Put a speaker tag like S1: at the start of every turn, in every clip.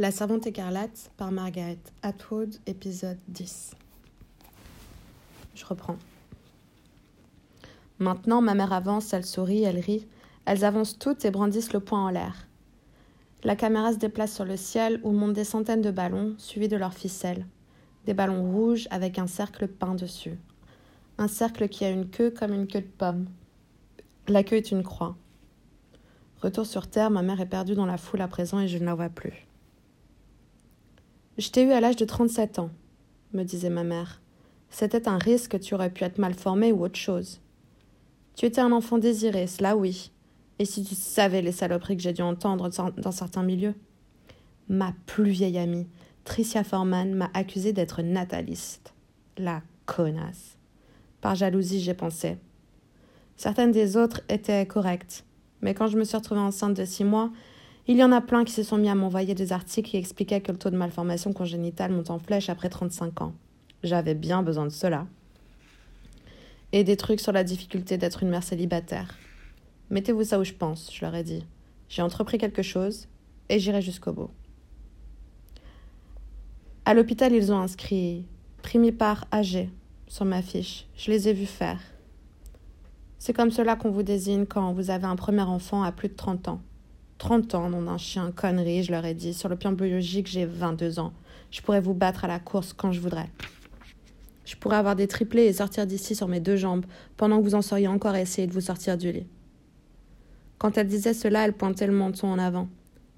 S1: La servante écarlate par Margaret Atwood, épisode 10. Je reprends. Maintenant, ma mère avance, elle sourit, elle rit. Elles avancent toutes et brandissent le poing en l'air. La caméra se déplace sur le ciel où montent des centaines de ballons, suivis de leurs ficelles. Des ballons rouges avec un cercle peint dessus. Un cercle qui a une queue comme une queue de pomme. La queue est une croix. Retour sur Terre, ma mère est perdue dans la foule à présent et je ne la vois plus. Je t'ai eu à l'âge de 37 ans, me disait ma mère. C'était un risque, tu aurais pu être mal formé ou autre chose. Tu étais un enfant désiré, cela oui. Et si tu savais les saloperies que j'ai dû entendre dans certains milieux Ma plus vieille amie, Tricia Forman, m'a accusée d'être nataliste. La connasse. Par jalousie, j'ai pensé. Certaines des autres étaient correctes, mais quand je me suis retrouvée enceinte de six mois, il y en a plein qui se sont mis à m'envoyer des articles qui expliquaient que le taux de malformation congénitale monte en flèche après 35 ans. J'avais bien besoin de cela. Et des trucs sur la difficulté d'être une mère célibataire. Mettez-vous ça où je pense, je leur ai dit. J'ai entrepris quelque chose et j'irai jusqu'au bout. À l'hôpital, ils ont inscrit primipare âgé sur ma fiche. Je les ai vus faire. C'est comme cela qu'on vous désigne quand vous avez un premier enfant à plus de 30 ans. 30 ans, nom d'un chien, connerie, je leur ai dit. Sur le plan biologique, j'ai 22 ans. Je pourrais vous battre à la course quand je voudrais. Je pourrais avoir des triplés et sortir d'ici sur mes deux jambes, pendant que vous en seriez encore à essayer de vous sortir du lit. Quand elle disait cela, elle pointait le menton en avant.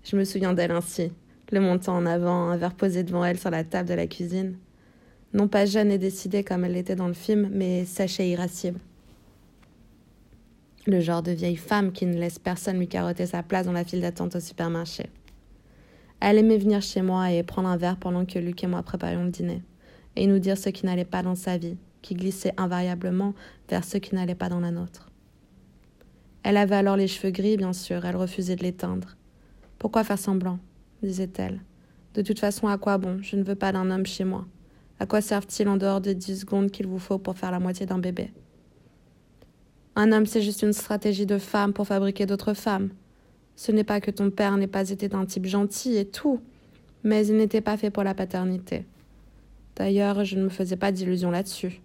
S1: Je me souviens d'elle ainsi, le menton en avant, un verre posé devant elle sur la table de la cuisine. Non pas jeune et décidée comme elle l'était dans le film, mais sèche et irascible. Le genre de vieille femme qui ne laisse personne lui carotter sa place dans la file d'attente au supermarché. Elle aimait venir chez moi et prendre un verre pendant que Luc et moi préparions le dîner, et nous dire ce qui n'allait pas dans sa vie, qui glissait invariablement vers ce qui n'allait pas dans la nôtre. Elle avait alors les cheveux gris, bien sûr, elle refusait de les teindre. Pourquoi faire semblant disait-elle. De toute façon, à quoi bon? Je ne veux pas d'un homme chez moi. À quoi servent-ils en dehors de dix secondes qu'il vous faut pour faire la moitié d'un bébé? Un homme, c'est juste une stratégie de femme pour fabriquer d'autres femmes. Ce n'est pas que ton père n'ait pas été un type gentil et tout, mais il n'était pas fait pour la paternité. D'ailleurs, je ne me faisais pas d'illusions là-dessus.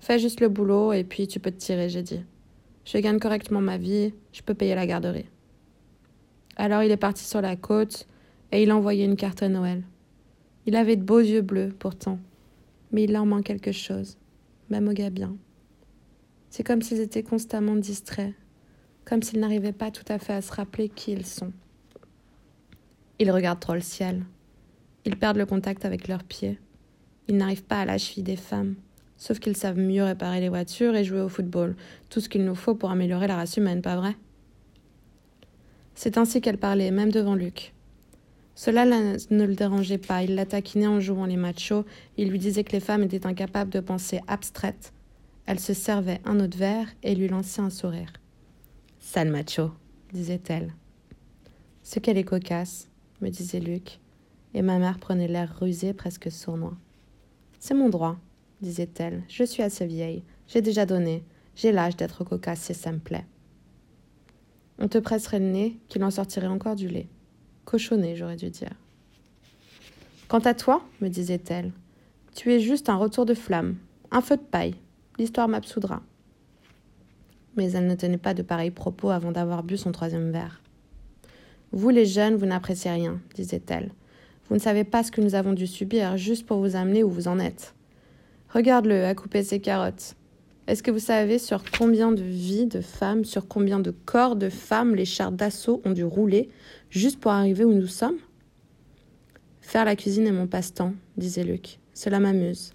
S1: Fais juste le boulot et puis tu peux te tirer, j'ai dit. Je gagne correctement ma vie, je peux payer la garderie. Alors il est parti sur la côte et il a envoyé une carte à Noël. Il avait de beaux yeux bleus, pourtant, mais il leur manque quelque chose, même au gars bien. C'est comme s'ils étaient constamment distraits, comme s'ils n'arrivaient pas tout à fait à se rappeler qui ils sont. Ils regardent trop le ciel. Ils perdent le contact avec leurs pieds. Ils n'arrivent pas à la cheville des femmes, sauf qu'ils savent mieux réparer les voitures et jouer au football, tout ce qu'il nous faut pour améliorer la race humaine, pas vrai? C'est ainsi qu'elle parlait, même devant Luc. Cela ne le dérangeait pas, il la taquinait en jouant les machos, il lui disait que les femmes étaient incapables de pensées abstraites, elle se servait un autre verre et lui lançait un sourire. Sale macho, disait-elle. Ce qu'elle est cocasse, me disait Luc, et ma mère prenait l'air rusé, presque sournois. C'est mon droit, disait-elle. Je suis assez vieille. J'ai déjà donné. J'ai l'âge d'être cocasse si ça me plaît. On te presserait le nez qu'il en sortirait encore du lait. Cochonné, j'aurais dû dire. Quant à toi, me disait-elle, tu es juste un retour de flamme, un feu de paille, l'histoire m'absoudra. Mais elle ne tenait pas de pareils propos avant d'avoir bu son troisième verre. Vous, les jeunes, vous n'appréciez rien, disait-elle. Vous ne savez pas ce que nous avons dû subir juste pour vous amener où vous en êtes. Regarde-le à couper ses carottes. Est-ce que vous savez sur combien de vies de femmes, sur combien de corps de femmes les chars d'assaut ont dû rouler juste pour arriver où nous sommes? Faire la cuisine est mon passe-temps, disait Luc. Cela m'amuse.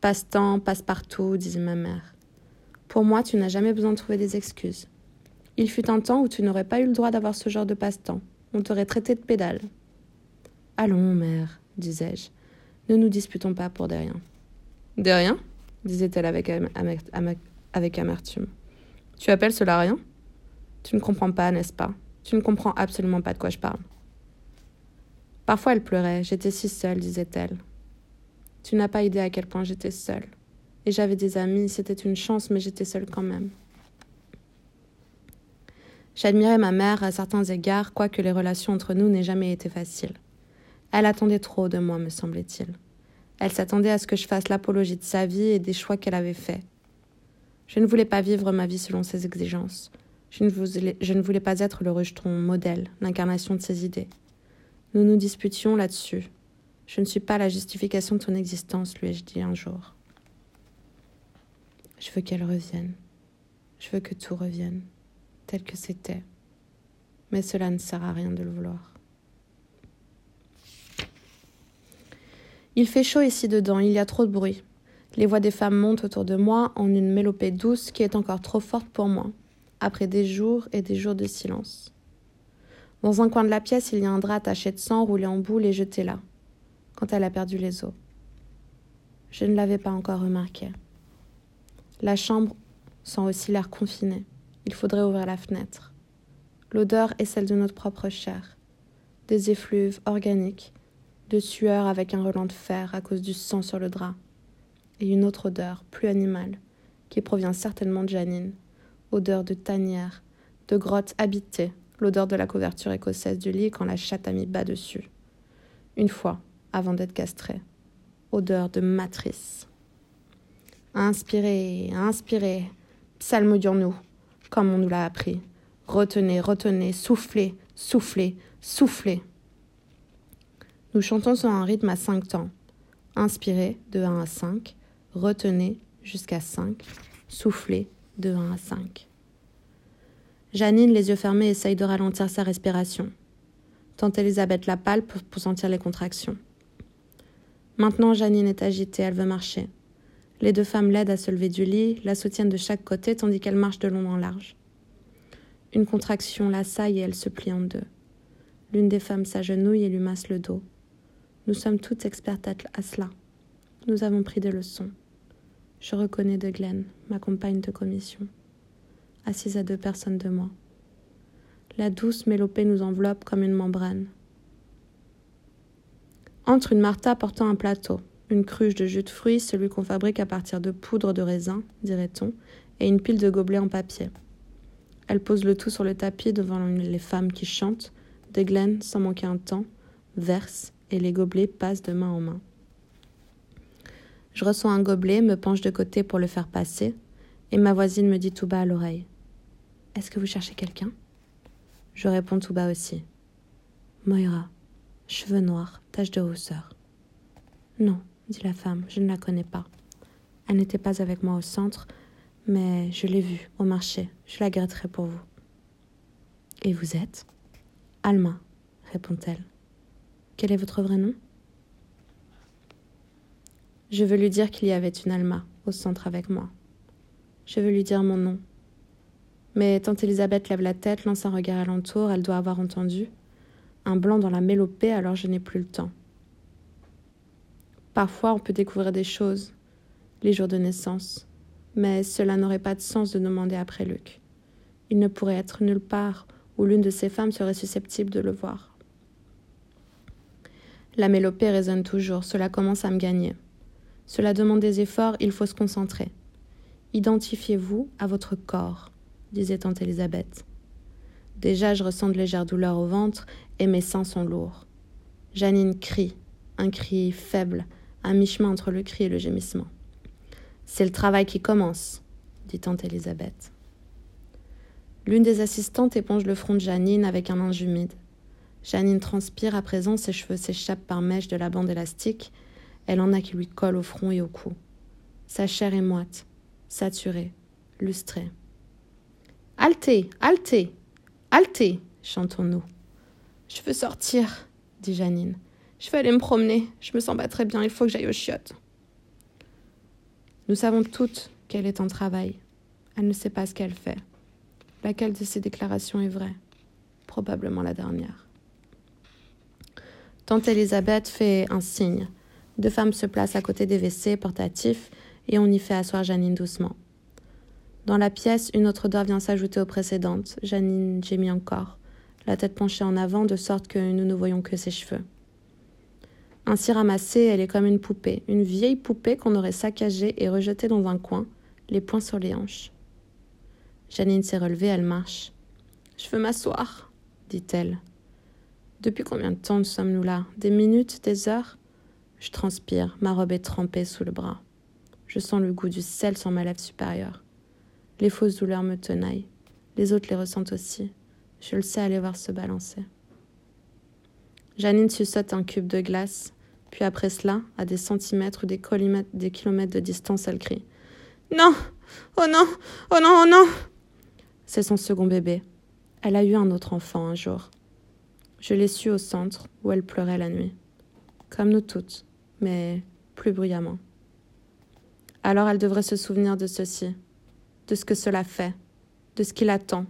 S1: Passe-temps, passe-partout, disait ma mère. Pour moi, tu n'as jamais besoin de trouver des excuses. Il fut un temps où tu n'aurais pas eu le droit d'avoir ce genre de passe-temps. On t'aurait traité de pédale. Allons, mère, disais-je. Ne nous disputons pas pour des riens. Des riens disait-elle avec, avec amertume. Tu appelles cela rien? Tu ne comprends pas, n'est-ce pas? Tu ne comprends absolument pas de quoi je parle. Parfois elle pleurait, j'étais si seule, disait-elle. Tu n'as pas idée à quel point j'étais seule. Et j'avais des amis, c'était une chance, mais j'étais seule quand même. J'admirais ma mère à certains égards, quoique les relations entre nous n'aient jamais été faciles. Elle attendait trop de moi, me semblait-il. Elle s'attendait à ce que je fasse l'apologie de sa vie et des choix qu'elle avait faits. Je ne voulais pas vivre ma vie selon ses exigences. Je ne, voulais, je ne voulais pas être le rejeton modèle, l'incarnation de ses idées. Nous nous disputions là-dessus. Je ne suis pas la justification de ton existence, lui ai-je dit un jour. Je veux qu'elle revienne. Je veux que tout revienne, tel que c'était. Mais cela ne sert à rien de le vouloir. Il fait chaud ici dedans, il y a trop de bruit. Les voix des femmes montent autour de moi en une mélopée douce qui est encore trop forte pour moi, après des jours et des jours de silence. Dans un coin de la pièce, il y a un drap taché de sang roulé en boule et jeté là, quand elle a perdu les os. Je ne l'avais pas encore remarqué. La chambre sent aussi l'air confiné. Il faudrait ouvrir la fenêtre. L'odeur est celle de notre propre chair, des effluves organiques, de sueur avec un relent de fer à cause du sang sur le drap, et une autre odeur, plus animale, qui provient certainement de Janine, odeur de tanière, de grotte habitée, l'odeur de la couverture écossaise du lit quand la chatte a mis bas dessus. Une fois, avant d'être castrée, odeur de matrice. Inspirez, inspirez, psalmodions-nous, comme on nous l'a appris. Retenez, retenez, soufflez, soufflez, soufflez. Nous chantons sur un rythme à cinq temps. Inspirez de 1 à 5, retenez jusqu'à 5, soufflez de 1 à 5. Janine, les yeux fermés, essaye de ralentir sa respiration. Tante Elisabeth la palpe pour sentir les contractions. Maintenant, Janine est agitée, elle veut marcher. Les deux femmes l'aident à se lever du lit, la soutiennent de chaque côté tandis qu'elle marche de long en large. Une contraction l'assaille et elle se plie en deux. L'une des femmes s'agenouille et lui masse le dos. Nous sommes toutes expertes à cela. Nous avons pris des leçons. Je reconnais de Glenn, ma compagne de commission, assise à deux personnes de moi. La douce mélopée nous enveloppe comme une membrane. Entre une Martha portant un plateau, une cruche de jus de fruits, celui qu'on fabrique à partir de poudre de raisin, dirait-on, et une pile de gobelets en papier. Elle pose le tout sur le tapis devant les femmes qui chantent, Glenn, sans manquer un temps, verse et les gobelets passent de main en main. Je reçois un gobelet, me penche de côté pour le faire passer, et ma voisine me dit tout bas à l'oreille Est-ce que vous cherchez quelqu'un? Je réponds tout bas aussi Moira, cheveux noirs, tache de rousseur. Non, dit la femme, je ne la connais pas. Elle n'était pas avec moi au centre, mais je l'ai vue au marché. Je la gratterai pour vous. Et vous êtes? Alma, répond-elle. Quel est votre vrai nom? Je veux lui dire qu'il y avait une Alma au centre avec moi. Je veux lui dire mon nom. Mais tante Elisabeth lève la tête, lance un regard alentour, elle doit avoir entendu. Un blanc dans la mélopée, alors je n'ai plus le temps. Parfois, on peut découvrir des choses, les jours de naissance, mais cela n'aurait pas de sens de demander après Luc. Il ne pourrait être nulle part où l'une de ces femmes serait susceptible de le voir. La mélopée résonne toujours, cela commence à me gagner. Cela demande des efforts, il faut se concentrer. Identifiez-vous à votre corps, disait tante Elisabeth. Déjà, je ressens de légères douleurs au ventre et mes seins sont lourds. Janine crie, un cri faible, à mi-chemin entre le cri et le gémissement. C'est le travail qui commence, dit tante Elisabeth. L'une des assistantes éponge le front de Janine avec un linge humide. Janine transpire à présent, ses cheveux s'échappent par mèche de la bande élastique. Elle en a qui lui collent au front et au cou. Sa chair est moite, saturée, lustrée. Altez, altez, altez, chantons-nous. Je veux sortir, dit Janine. Je veux aller me promener. Je me sens pas très bien. Il faut que j'aille aux chiottes. Nous savons toutes qu'elle est en travail. Elle ne sait pas ce qu'elle fait. Laquelle de ces déclarations est vraie? Probablement la dernière. Tante Elisabeth fait un signe. Deux femmes se placent à côté des WC portatifs et on y fait asseoir Janine doucement. Dans la pièce, une autre odeur vient s'ajouter aux précédentes. Janine gémit encore, la tête penchée en avant de sorte que nous ne voyons que ses cheveux. Ainsi ramassée, elle est comme une poupée, une vieille poupée qu'on aurait saccagée et rejetée dans un coin, les poings sur les hanches. Janine s'est relevée, elle marche. Je veux m'asseoir, dit-elle. Depuis combien de temps sommes-nous là? Des minutes Des heures? Je transpire, ma robe est trempée sous le bras. Je sens le goût du sel sur ma lèvre supérieure. Les fausses douleurs me tenaillent. Les autres les ressentent aussi. Je le sais aller voir se balancer. Janine suçote un cube de glace, puis après cela, à des centimètres ou des, des kilomètres de distance, elle crie Non Oh non Oh non Oh non C'est son second bébé. Elle a eu un autre enfant un jour. Je l'ai su au centre où elle pleurait la nuit. Comme nous toutes, mais plus bruyamment. Alors elle devrait se souvenir de ceci, de ce que cela fait, de ce qu'il attend.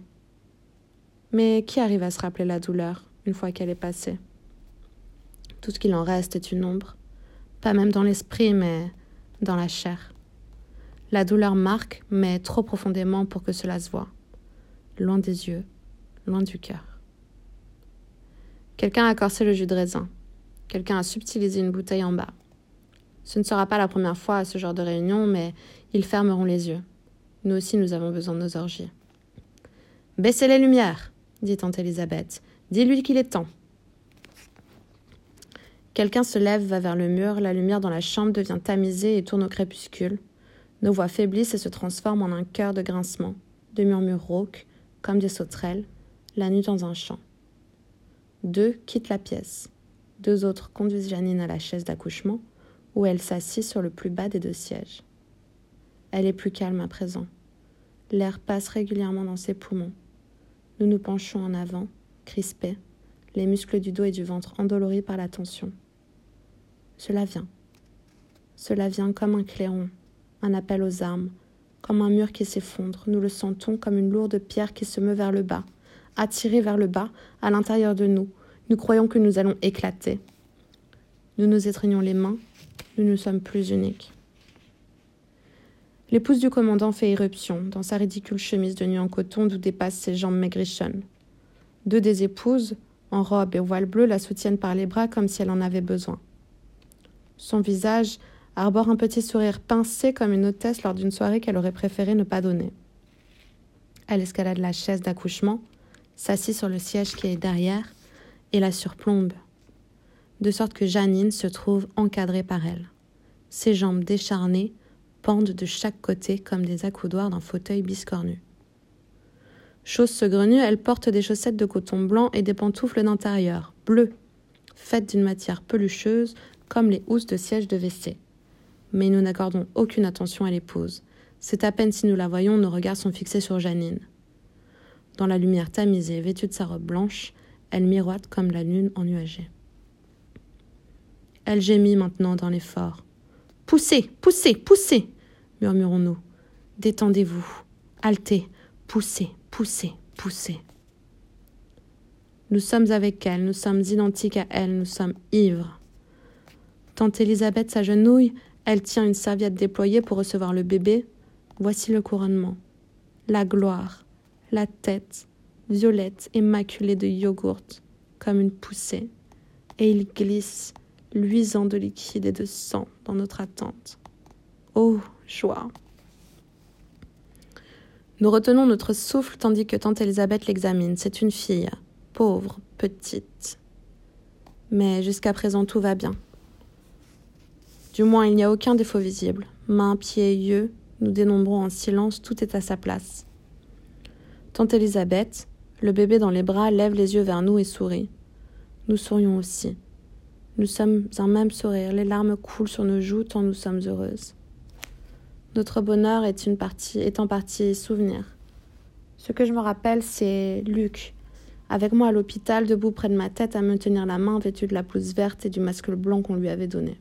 S1: Mais qui arrive à se rappeler la douleur une fois qu'elle est passée? Tout ce qu'il en reste est une ombre, pas même dans l'esprit, mais dans la chair. La douleur marque, mais trop profondément pour que cela se voie. Loin des yeux, loin du cœur. Quelqu'un a corsé le jus de raisin. Quelqu'un a subtilisé une bouteille en bas. Ce ne sera pas la première fois à ce genre de réunion, mais ils fermeront les yeux. Nous aussi, nous avons besoin de nos orgies. Baissez les lumières, dit tante Elisabeth. Dis-lui qu'il est temps. Quelqu'un se lève, va vers le mur, la lumière dans la chambre devient tamisée et tourne au crépuscule. Nos voix faiblissent et se transforment en un chœur de grincement, de murmures rauques, comme des sauterelles, la nuit dans un champ. Deux quittent la pièce. Deux autres conduisent Janine à la chaise d'accouchement, où elle s'assit sur le plus bas des deux sièges. Elle est plus calme à présent. L'air passe régulièrement dans ses poumons. Nous nous penchons en avant, crispés, les muscles du dos et du ventre endoloris par la tension. Cela vient. Cela vient comme un clairon, un appel aux armes, comme un mur qui s'effondre. Nous le sentons comme une lourde pierre qui se meut vers le bas, attirée vers le bas, à l'intérieur de nous. Nous croyons que nous allons éclater. Nous nous étreignons les mains, nous ne sommes plus uniques. L'épouse du commandant fait irruption, dans sa ridicule chemise de nuit en coton d'où dépassent ses jambes maigrichonnes. Deux des épouses, en robe et voile bleu, la soutiennent par les bras comme si elle en avait besoin. Son visage arbore un petit sourire pincé comme une hôtesse lors d'une soirée qu'elle aurait préféré ne pas donner. Elle escalade la chaise d'accouchement, s'assit sur le siège qui est derrière et la surplombe, de sorte que Janine se trouve encadrée par elle. Ses jambes décharnées pendent de chaque côté comme des accoudoirs d'un fauteuil biscornu. Chose saugrenue, elle porte des chaussettes de coton blanc et des pantoufles d'intérieur, bleues, faites d'une matière pelucheuse comme les housses de siège de WC. Mais nous n'accordons aucune attention à l'épouse. C'est à peine si nous la voyons, nos regards sont fixés sur Janine. Dans la lumière tamisée, vêtue de sa robe blanche, elle miroite comme la lune ennuagée. Elle gémit maintenant dans l'effort. Poussez, poussez, poussez murmurons-nous. Détendez-vous, haltez, poussez, poussez, poussez. Nous sommes avec elle, nous sommes identiques à elle, nous sommes ivres. Tante Elisabeth s'agenouille, elle tient une serviette déployée pour recevoir le bébé. Voici le couronnement. La gloire, la tête, violette et maculée de yogourt, comme une poussée. Et il glisse, luisant de liquide et de sang dans notre attente. Oh, joie. Nous retenons notre souffle tandis que tante Elisabeth l'examine. C'est une fille, pauvre, petite. Mais jusqu'à présent tout va bien. Du moins il n'y a aucun défaut visible. Mains, pieds, yeux, nous dénombrons en silence, tout est à sa place. Tante Elisabeth, le bébé dans les bras, lève les yeux vers nous et sourit. Nous sourions aussi. Nous sommes un même sourire, les larmes coulent sur nos joues tant nous sommes heureuses. Notre bonheur est, une partie, est en partie souvenir. Ce que je me rappelle, c'est Luc, avec moi à l'hôpital, debout près de ma tête, à me tenir la main, vêtu de la blouse verte et du masque blanc qu'on lui avait donné.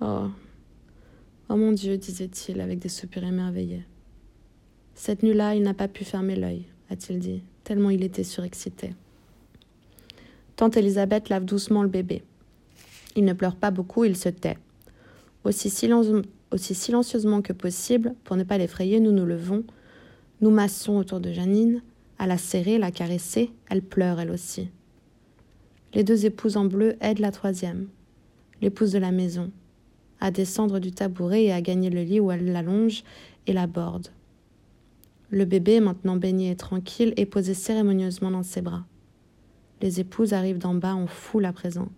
S1: Oh, oh mon Dieu, disait-il avec des soupirs émerveillés. Cette nuit-là, il n'a pas pu fermer l'œil, a-t-il dit, tellement il était surexcité. Tante Elisabeth lave doucement le bébé. Il ne pleure pas beaucoup, il se tait. Aussi, silencieusement que possible, pour ne pas l'effrayer, nous nous levons, nous massons autour de Janine, à la serrer, la caresser, elle pleure elle aussi. Les deux épouses en bleu aident la troisième, l'épouse de la maison, à descendre du tabouret et à gagner le lit où elle l'allonge et l'aborde. Le bébé, maintenant baigné et tranquille, est posé cérémonieusement dans ses bras. Les épouses arrivent d'en bas en foule à présent,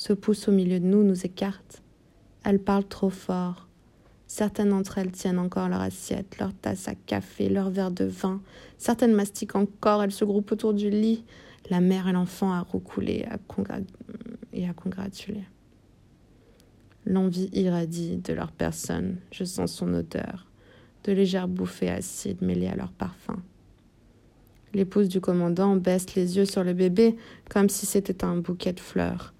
S1: se poussent au milieu de nous, nous écartent. Elles parlent trop fort. Certaines d'entre elles tiennent encore leur assiette, leur tasse à café, leur verre de vin. Certaines mastiquent encore, elles se groupent autour du lit. La mère et l'enfant à roucouler et à congratuler. L'envie irradie de leur personne, je sens son odeur, de légères bouffées acides mêlées à leur parfum. L'épouse du commandant baisse les yeux sur le bébé comme si c'était un bouquet de fleurs,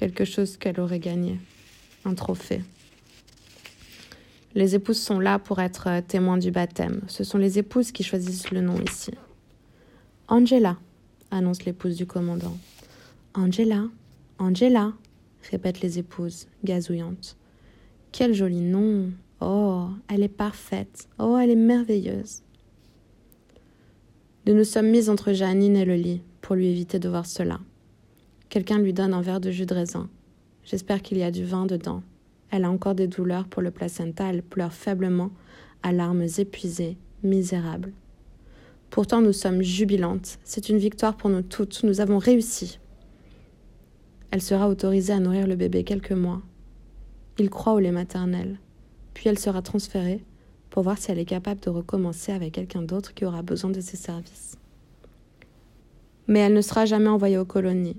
S1: quelque chose qu'elle aurait gagné, un trophée. Les épouses sont là pour être témoins du baptême. Ce sont les épouses qui choisissent le nom ici. Angela, annonce l'épouse du commandant. Angela, Angela, répètent les épouses, gazouillantes. Quel joli nom. Oh, elle est parfaite. Oh, elle est merveilleuse. Nous nous sommes mis entre Janine et le lit pour lui éviter de voir cela. Quelqu'un lui donne un verre de jus de raisin. J'espère qu'il y a du vin dedans. Elle a encore des douleurs pour le placenta, elle pleure faiblement, à larmes épuisées, misérables. Pourtant nous sommes jubilantes. C'est une victoire pour nous toutes. Nous avons réussi. Elle sera autorisée à nourrir le bébé quelques mois. Il croit au lait maternel. Puis elle sera transférée pour voir si elle est capable de recommencer avec quelqu'un d'autre qui aura besoin de ses services. Mais elle ne sera jamais envoyée aux colonies.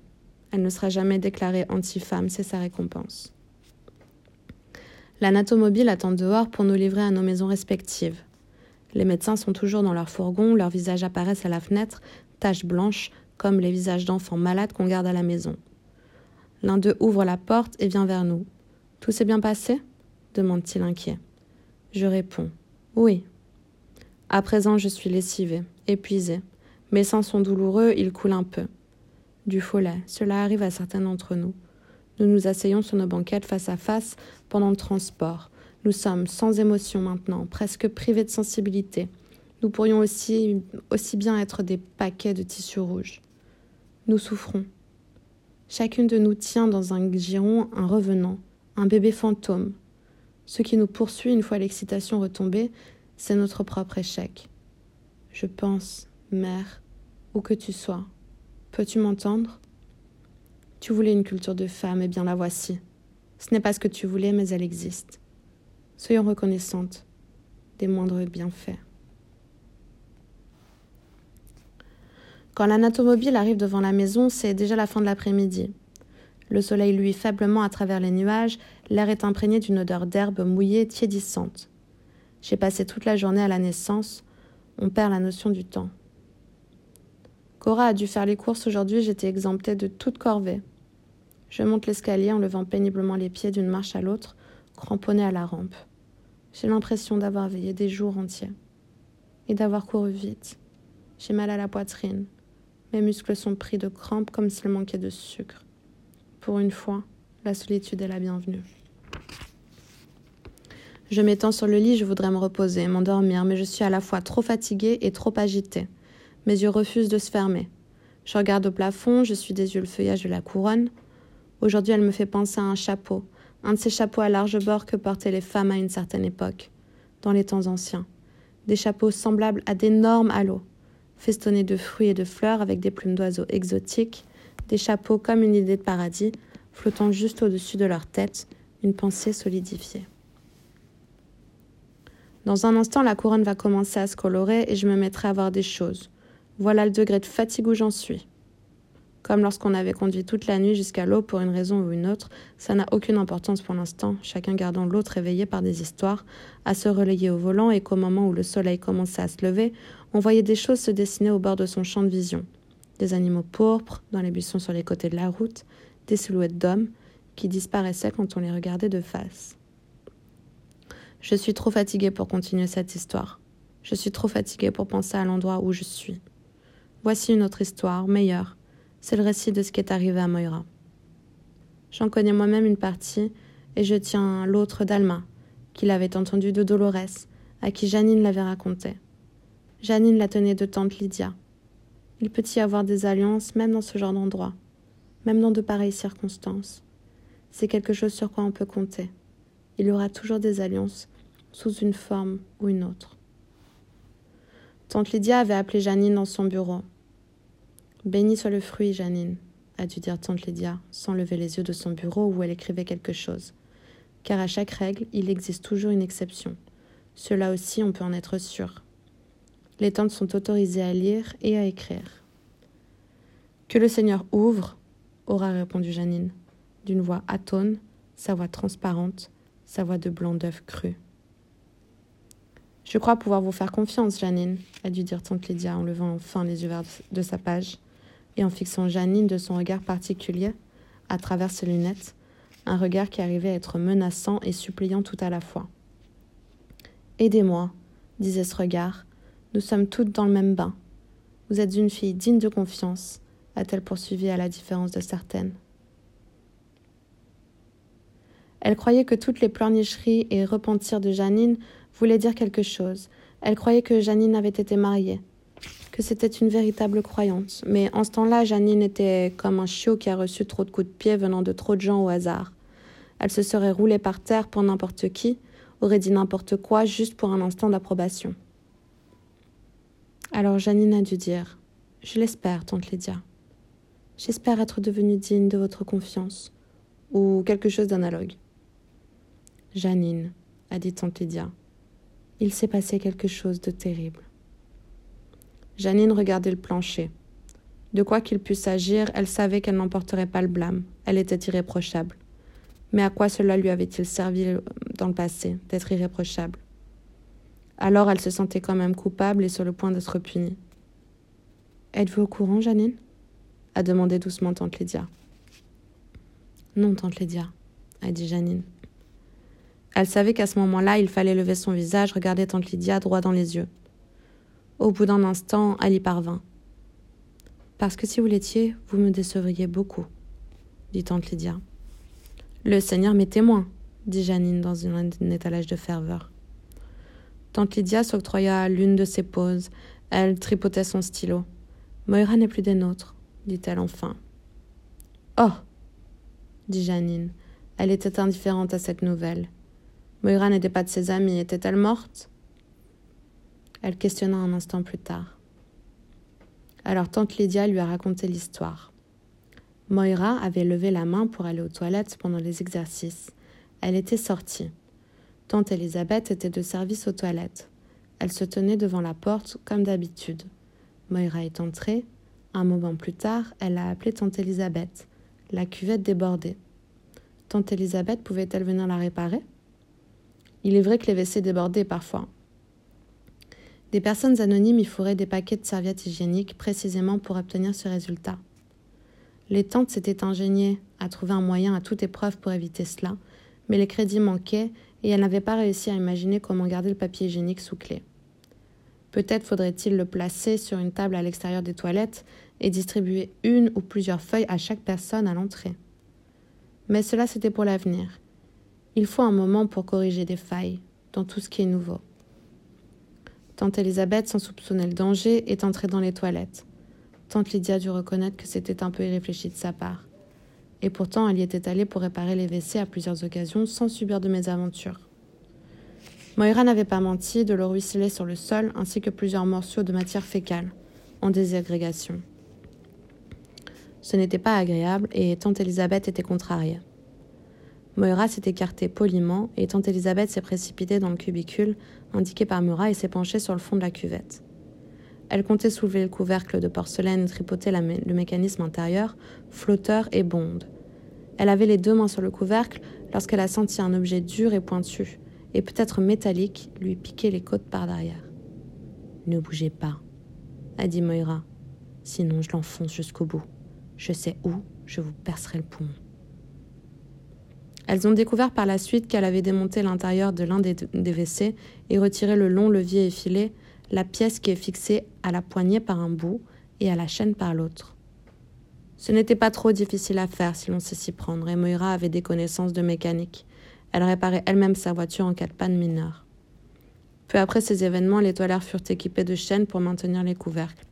S1: Elle ne sera jamais déclarée anti-femme, c'est sa récompense. L'anatomobile attend dehors pour nous livrer à nos maisons respectives. Les médecins sont toujours dans leur fourgon, leurs visages apparaissent à la fenêtre, taches blanches, comme les visages d'enfants malades qu'on garde à la maison. L'un d'eux ouvre la porte et vient vers nous. Tout s'est bien passé? demande-t-il inquiet. Je réponds Oui. À présent, je suis lessivée, épuisée. Mes seins sont douloureux, ils coulent un peu. Du follet, cela arrive à certains d'entre nous. Nous nous asseyons sur nos banquettes face à face pendant le transport. Nous sommes sans émotion maintenant, presque privés de sensibilité. Nous pourrions aussi, aussi bien être des paquets de tissu rouge. Nous souffrons. Chacune de nous tient dans un giron un revenant, un bébé fantôme. Ce qui nous poursuit une fois l'excitation retombée, c'est notre propre échec. Je pense, mère, où que tu sois, peux-tu m'entendre? Tu voulais une culture de femme, et bien la voici. Ce n'est pas ce que tu voulais, mais elle existe. Soyons reconnaissantes des moindres bienfaits. Quand l'anatomobile arrive devant la maison, c'est déjà la fin de l'après-midi. Le soleil luit faiblement à travers les nuages, l'air est imprégné d'une odeur d'herbe mouillée tiédissante. J'ai passé toute la journée à la naissance, on perd la notion du temps. Cora a dû faire les courses aujourd'hui, j'étais exemptée de toute corvée. Je monte l'escalier en levant péniblement les pieds d'une marche à l'autre, cramponnée à la rampe. J'ai l'impression d'avoir veillé des jours entiers et d'avoir couru vite. J'ai mal à la poitrine. Mes muscles sont pris de crampes comme s'il manquait de sucre. Pour une fois, la solitude est la bienvenue. Je m'étends sur le lit, je voudrais me reposer, m'endormir, mais je suis à la fois trop fatiguée et trop agitée. Mes yeux refusent de se fermer. Je regarde au plafond, je suis des yeux le feuillage de la couronne. Aujourd'hui, elle me fait penser à un chapeau, un de ces chapeaux à large bord que portaient les femmes à une certaine époque, dans les temps anciens. Des chapeaux semblables à d'énormes halos, festonnés de fruits et de fleurs avec des plumes d'oiseaux exotiques, des chapeaux comme une idée de paradis, flottant juste au-dessus de leur tête, une pensée solidifiée. Dans un instant, la couronne va commencer à se colorer et je me mettrai à voir des choses. Voilà le degré de fatigue où j'en suis. Comme lorsqu'on avait conduit toute la nuit jusqu'à l'eau pour une raison ou une autre, ça n'a aucune importance pour l'instant, chacun gardant l'autre éveillé par des histoires, à se relayer au volant et qu'au moment où le soleil commençait à se lever, on voyait des choses se dessiner au bord de son champ de vision. Des animaux pourpres, dans les buissons sur les côtés de la route, des silhouettes d'hommes qui disparaissaient quand on les regardait de face. Je suis trop fatiguée pour continuer cette histoire. Je suis trop fatiguée pour penser à l'endroit où je suis. Voici une autre histoire, meilleure, c'est le récit de ce qui est arrivé à Moira. J'en connais moi-même une partie, et je tiens l'autre d'Alma, qu'il avait entendu de Dolores, à qui Janine l'avait raconté. Janine la tenait de tante Lydia. Il peut y avoir des alliances même dans ce genre d'endroit, même dans de pareilles circonstances. C'est quelque chose sur quoi on peut compter. Il y aura toujours des alliances, sous une forme ou une autre. Tante Lydia avait appelé Janine dans son bureau. Béni soit le fruit, Janine, a dû dire tante Lydia, sans lever les yeux de son bureau où elle écrivait quelque chose. Car à chaque règle, il existe toujours une exception. Cela aussi, on peut en être sûr. Les tantes sont autorisées à lire et à écrire. Que le Seigneur ouvre, aura répondu Janine, d'une voix atone, sa voix transparente, sa voix de blanc d'œuf cru. Je crois pouvoir vous faire confiance, Janine, a dû dire tante Lydia en levant enfin les yeux de sa page et en fixant Janine de son regard particulier à travers ses lunettes, un regard qui arrivait à être menaçant et suppliant tout à la fois. Aidez-moi, disait ce regard, nous sommes toutes dans le même bain. Vous êtes une fille digne de confiance, a-t-elle poursuivi à la différence de certaines. Elle croyait que toutes les pleurnicheries et repentirs de Janine voulaient dire quelque chose. Elle croyait que Janine avait été mariée, que c'était une véritable croyante. Mais en ce temps-là, Janine était comme un chiot qui a reçu trop de coups de pied venant de trop de gens au hasard. Elle se serait roulée par terre pour n'importe qui, aurait dit n'importe quoi juste pour un instant d'approbation. Alors Janine a dû dire Je l'espère, tante Lydia. J'espère être devenue digne de votre confiance, ou quelque chose d'analogue. Janine, a dit tante Lydia, il s'est passé quelque chose de terrible. Janine regardait le plancher. De quoi qu'il puisse agir, elle savait qu'elle n'emporterait pas le blâme. Elle était irréprochable. Mais à quoi cela lui avait-il servi euh, dans le passé d'être irréprochable? Alors elle se sentait quand même coupable et sur le point d'être punie. Êtes-vous au courant, Janine? a demandé doucement tante Lydia. Non, tante Lydia, a dit Janine. Elle savait qu'à ce moment-là, il fallait lever son visage, regarder tante Lydia droit dans les yeux. Au bout d'un instant, elle y parvint. Parce que si vous l'étiez, vous me décevriez beaucoup, dit tante Lydia. Le Seigneur m'est témoin, dit Janine dans un, étalage de ferveur. Tante Lydia s'octroya l'une de ses pauses. Elle tripotait son stylo. Moira n'est plus des nôtres dit-elle enfin. Oh dit Janine. Elle était indifférente à cette nouvelle. Moira n'était pas de ses amies. Était-elle morte? Elle questionna un instant plus tard. Alors tante Lydia lui a raconté l'histoire. Moira avait levé la main pour aller aux toilettes pendant les exercices. Elle était sortie. Tante Elisabeth était de service aux toilettes. Elle se tenait devant la porte comme d'habitude. Moira est entrée, un moment plus tard, elle a appelé tante Elisabeth. La cuvette débordait. Tante Elisabeth pouvait-elle venir la réparer? Il est vrai que les WC débordaient parfois. Des personnes anonymes y fourraient des paquets de serviettes hygiéniques précisément pour obtenir ce résultat. Les tantes s'étaient ingéniées à trouver un moyen à toute épreuve pour éviter cela, mais les crédits manquaient et elles n'avaient pas réussi à imaginer comment garder le papier hygiénique sous clé. Peut-être faudrait-il le placer sur une table à l'extérieur des toilettes et distribuer une ou plusieurs feuilles à chaque personne à l'entrée. Mais cela c'était pour l'avenir. Il faut un moment pour corriger des failles dans tout ce qui est nouveau. Tante Elisabeth, sans soupçonner le danger, est entrée dans les toilettes. Tante Lydia dut reconnaître que c'était un peu irréfléchi de sa part. Et pourtant, elle y était allée pour réparer les WC à plusieurs occasions sans subir de mésaventures. Moira n'avait pas menti, de l'eau ruisselait sur le sol, ainsi que plusieurs morceaux de matière fécale, en désagrégation. Ce n'était pas agréable, et tante Elisabeth était contrariée. Moira s'est écartée poliment, et tante Elisabeth s'est précipitée dans le cubicule, indiqué par Moira, et s'est penchée sur le fond de la cuvette. Elle comptait soulever le couvercle de porcelaine et tripoter le mécanisme intérieur, flotteur et bonde. Elle avait les deux mains sur le couvercle lorsqu'elle a senti un objet dur et pointu, et peut-être métallique lui piquer les côtes par derrière. Ne bougez pas, a dit Moira. Sinon, je l'enfonce jusqu'au bout. Je sais où, je vous percerai le poumon. Elles ont découvert par la suite qu'elle avait démonté l'intérieur de l'un des, WC et retiré le long levier effilé, la pièce qui est fixée à la poignée par un bout et à la chaîne par l'autre. Ce n'était pas trop difficile à faire si l'on sait s'y prendre, et Moira avait des connaissances de mécanique. Elle réparait elle-même sa voiture en cas de panne mineure. Peu après ces événements, les toilettes furent équipées de chaînes pour maintenir les couvercles.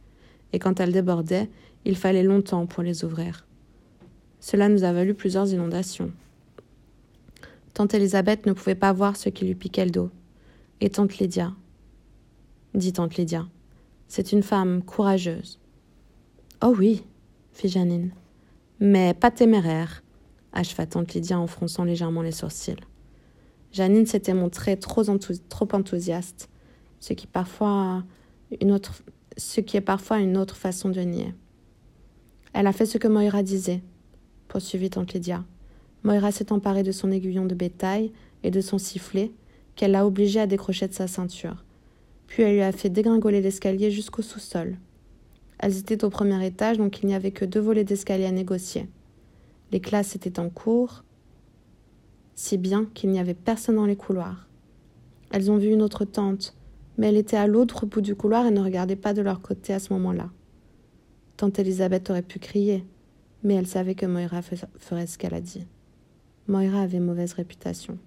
S1: Et quand elles débordaient, il fallait longtemps pour les ouvrir. Cela nous a valu plusieurs inondations. Tante Elisabeth ne pouvait pas voir ce qui lui piquait le dos. Et tante Lydia dit tante Lydia. C'est une femme courageuse. Oh oui, fit Janine. Mais pas téméraire, acheva tante Lydia en fronçant légèrement les sourcils. Janine s'était montrée trop, enthousiaste, ce qui, parfois une autre, ce qui est parfois une autre façon de nier. Elle a fait ce que Moira disait, poursuivit tante Lydia. Moira s'est emparée de son aiguillon de bétail et de son sifflet, qu'elle l'a obligé à décrocher de sa ceinture. Puis elle lui a fait dégringoler l'escalier jusqu'au sous-sol. Elles étaient au premier étage, donc il n'y avait que deux volets d'escalier à négocier. Les classes étaient en cours, si bien qu'il n'y avait personne dans les couloirs. Elles ont vu une autre tante, mais elle était à l'autre bout du couloir et ne regardait pas de leur côté à ce moment-là. Tante Elisabeth aurait pu crier, mais elle savait que Moira ferait ce qu'elle a dit. Moira avait mauvaise réputation.